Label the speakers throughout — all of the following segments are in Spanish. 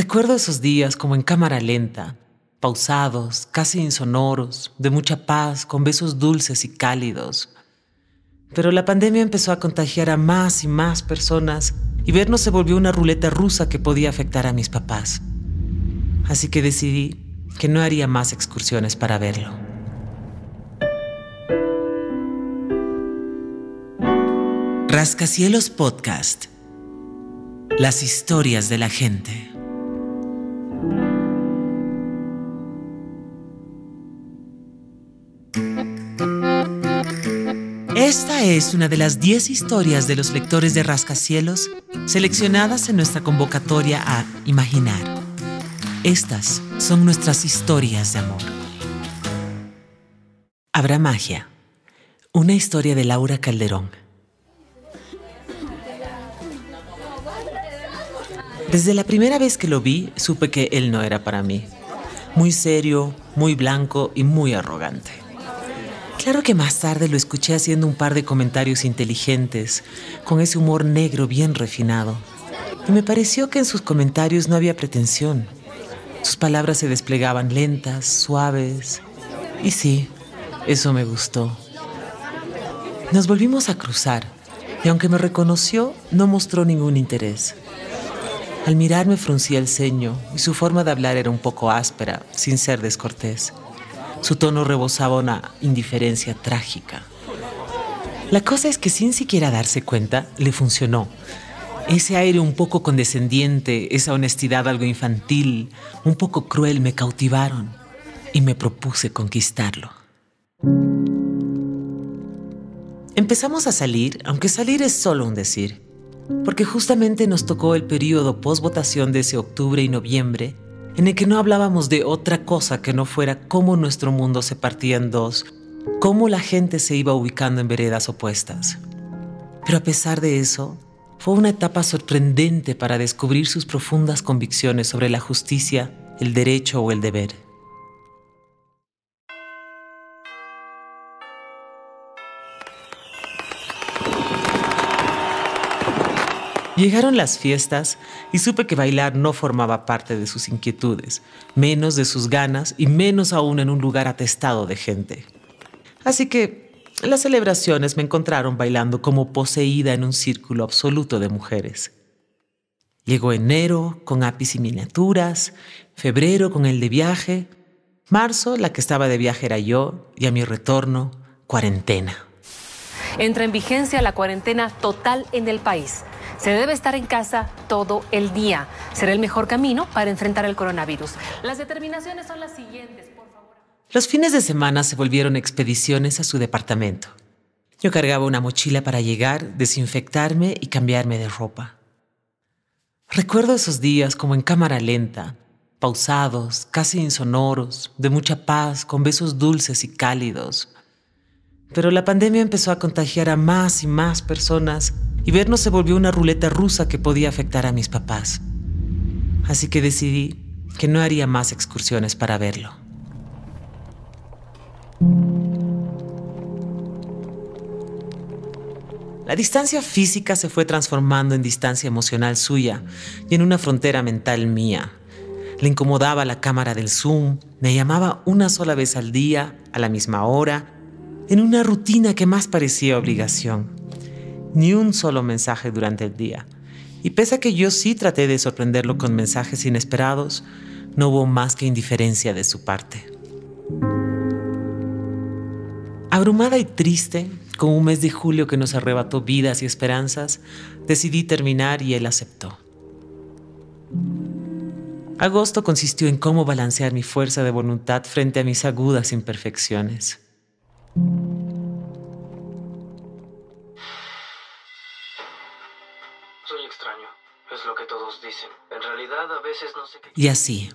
Speaker 1: Recuerdo esos días como en cámara lenta, pausados, casi insonoros, de mucha paz, con besos dulces y cálidos. Pero la pandemia empezó a contagiar a más y más personas y vernos se volvió una ruleta rusa que podía afectar a mis papás. Así que decidí que no haría más excursiones para verlo. Rascacielos Podcast. Las historias de la gente. Esta es una de las 10 historias de los lectores de Rascacielos seleccionadas en nuestra convocatoria a Imaginar. Estas son nuestras historias de amor. Habrá magia. Una historia de Laura Calderón. Desde la primera vez que lo vi, supe que él no era para mí. Muy serio, muy blanco y muy arrogante. Claro que más tarde lo escuché haciendo un par de comentarios inteligentes, con ese humor negro bien refinado. Y me pareció que en sus comentarios no había pretensión. Sus palabras se desplegaban lentas, suaves. Y sí, eso me gustó. Nos volvimos a cruzar, y aunque me reconoció, no mostró ningún interés. Al mirarme fruncía el ceño y su forma de hablar era un poco áspera, sin ser descortés. Su tono rebosaba una indiferencia trágica. La cosa es que sin siquiera darse cuenta, le funcionó. Ese aire un poco condescendiente, esa honestidad algo infantil, un poco cruel me cautivaron y me propuse conquistarlo. Empezamos a salir, aunque salir es solo un decir, porque justamente nos tocó el periodo post-votación de ese octubre y noviembre en el que no hablábamos de otra cosa que no fuera cómo nuestro mundo se partía en dos, cómo la gente se iba ubicando en veredas opuestas. Pero a pesar de eso, fue una etapa sorprendente para descubrir sus profundas convicciones sobre la justicia, el derecho o el deber. Llegaron las fiestas y supe que bailar no formaba parte de sus inquietudes, menos de sus ganas y menos aún en un lugar atestado de gente. Así que las celebraciones me encontraron bailando como poseída en un círculo absoluto de mujeres. Llegó enero con apis y miniaturas, febrero con el de viaje, marzo la que estaba de viaje era yo y a mi retorno, cuarentena.
Speaker 2: Entra en vigencia la cuarentena total en el país. Se debe estar en casa todo el día. Será el mejor camino para enfrentar el coronavirus. Las determinaciones son las siguientes, por favor.
Speaker 1: Los fines de semana se volvieron expediciones a su departamento. Yo cargaba una mochila para llegar, desinfectarme y cambiarme de ropa. Recuerdo esos días como en cámara lenta, pausados, casi insonoros, de mucha paz, con besos dulces y cálidos. Pero la pandemia empezó a contagiar a más y más personas y vernos se volvió una ruleta rusa que podía afectar a mis papás. Así que decidí que no haría más excursiones para verlo. La distancia física se fue transformando en distancia emocional suya y en una frontera mental mía. Le incomodaba la cámara del Zoom, me llamaba una sola vez al día, a la misma hora, en una rutina que más parecía obligación ni un solo mensaje durante el día. Y pese a que yo sí traté de sorprenderlo con mensajes inesperados, no hubo más que indiferencia de su parte. Abrumada y triste, con un mes de julio que nos arrebató vidas y esperanzas, decidí terminar y él aceptó. Agosto consistió en cómo balancear mi fuerza de voluntad frente a mis agudas imperfecciones. Y así,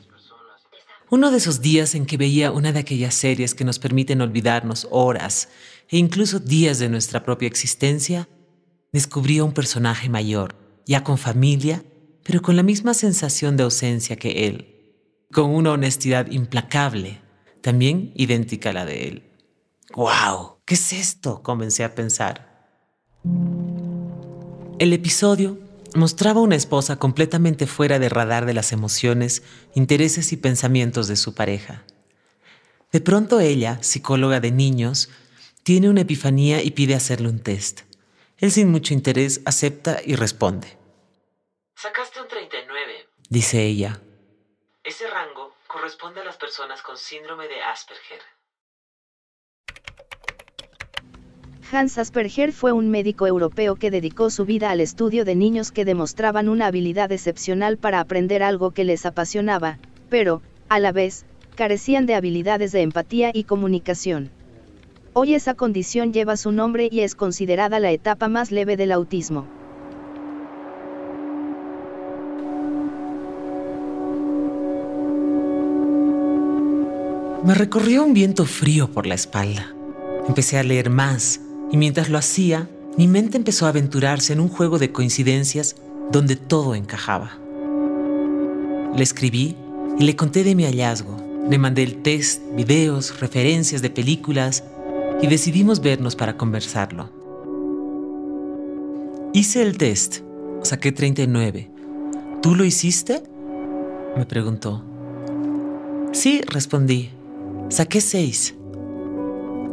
Speaker 1: uno de esos días en que veía una de aquellas series que nos permiten olvidarnos horas e incluso días de nuestra propia existencia, descubrí a un personaje mayor, ya con familia, pero con la misma sensación de ausencia que él, con una honestidad implacable, también idéntica a la de él. ¡Wow! ¿Qué es esto? comencé a pensar. El episodio mostraba una esposa completamente fuera de radar de las emociones, intereses y pensamientos de su pareja. De pronto ella, psicóloga de niños, tiene una epifanía y pide hacerle un test. Él sin mucho interés acepta y responde.
Speaker 3: Sacaste un 39,
Speaker 1: dice ella.
Speaker 3: Ese rango corresponde a las personas con síndrome de Asperger.
Speaker 4: Hans Asperger fue un médico europeo que dedicó su vida al estudio de niños que demostraban una habilidad excepcional para aprender algo que les apasionaba, pero, a la vez, carecían de habilidades de empatía y comunicación. Hoy esa condición lleva su nombre y es considerada la etapa más leve del autismo.
Speaker 1: Me recorrió un viento frío por la espalda. Empecé a leer más y mientras lo hacía, mi mente empezó a aventurarse en un juego de coincidencias donde todo encajaba. Le escribí y le conté de mi hallazgo. Le mandé el test, videos, referencias de películas y decidimos vernos para conversarlo. Hice el test, saqué 39. ¿Tú lo hiciste? Me preguntó. Sí, respondí. Saqué 6.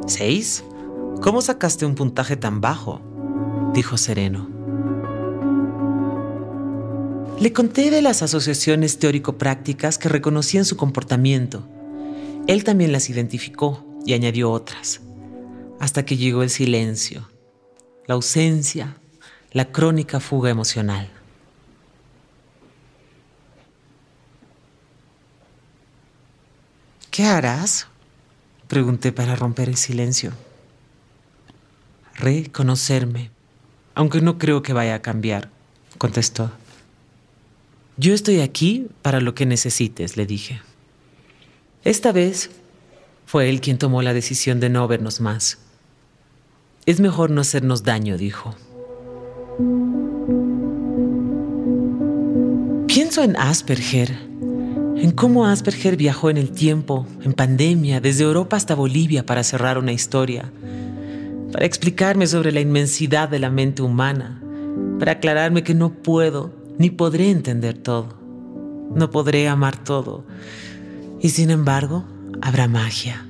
Speaker 1: ¿Seis? ¿Cómo sacaste un puntaje tan bajo? dijo sereno. Le conté de las asociaciones teórico-prácticas que reconocían su comportamiento. Él también las identificó y añadió otras, hasta que llegó el silencio, la ausencia, la crónica fuga emocional. ¿Qué harás? Pregunté para romper el silencio reconocerme, aunque no creo que vaya a cambiar, contestó. Yo estoy aquí para lo que necesites, le dije. Esta vez fue él quien tomó la decisión de no vernos más. Es mejor no hacernos daño, dijo. Pienso en Asperger, en cómo Asperger viajó en el tiempo, en pandemia, desde Europa hasta Bolivia para cerrar una historia, para explicarme sobre la inmensidad de la mente humana, para aclararme que no puedo ni podré entender todo, no podré amar todo, y sin embargo habrá magia.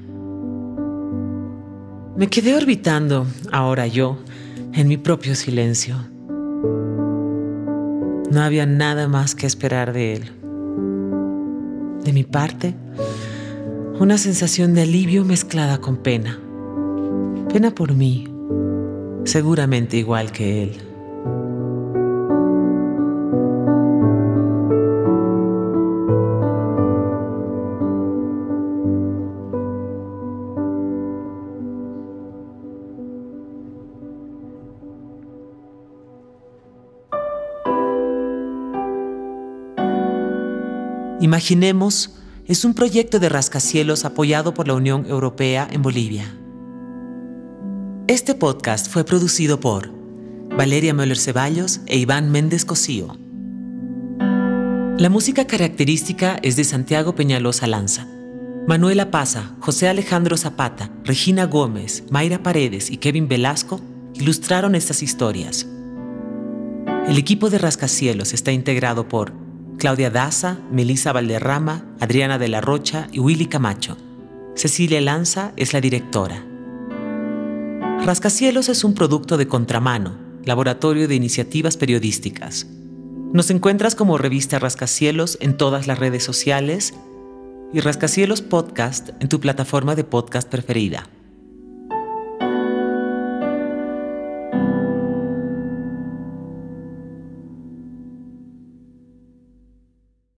Speaker 1: Me quedé orbitando, ahora yo, en mi propio silencio. No había nada más que esperar de él. De mi parte, una sensación de alivio mezclada con pena. Pena por mí, seguramente igual que él. Imaginemos es un proyecto de rascacielos apoyado por la Unión Europea en Bolivia. Este podcast fue producido por Valeria Möller Ceballos e Iván Méndez Cosío. La música característica es de Santiago Peñalosa Lanza. Manuela Paza, José Alejandro Zapata, Regina Gómez, Mayra Paredes y Kevin Velasco ilustraron estas historias. El equipo de Rascacielos está integrado por Claudia Daza, Melissa Valderrama, Adriana de la Rocha y Willy Camacho. Cecilia Lanza es la directora. Rascacielos es un producto de Contramano, laboratorio de iniciativas periodísticas. Nos encuentras como revista Rascacielos en todas las redes sociales y Rascacielos Podcast en tu plataforma de podcast preferida.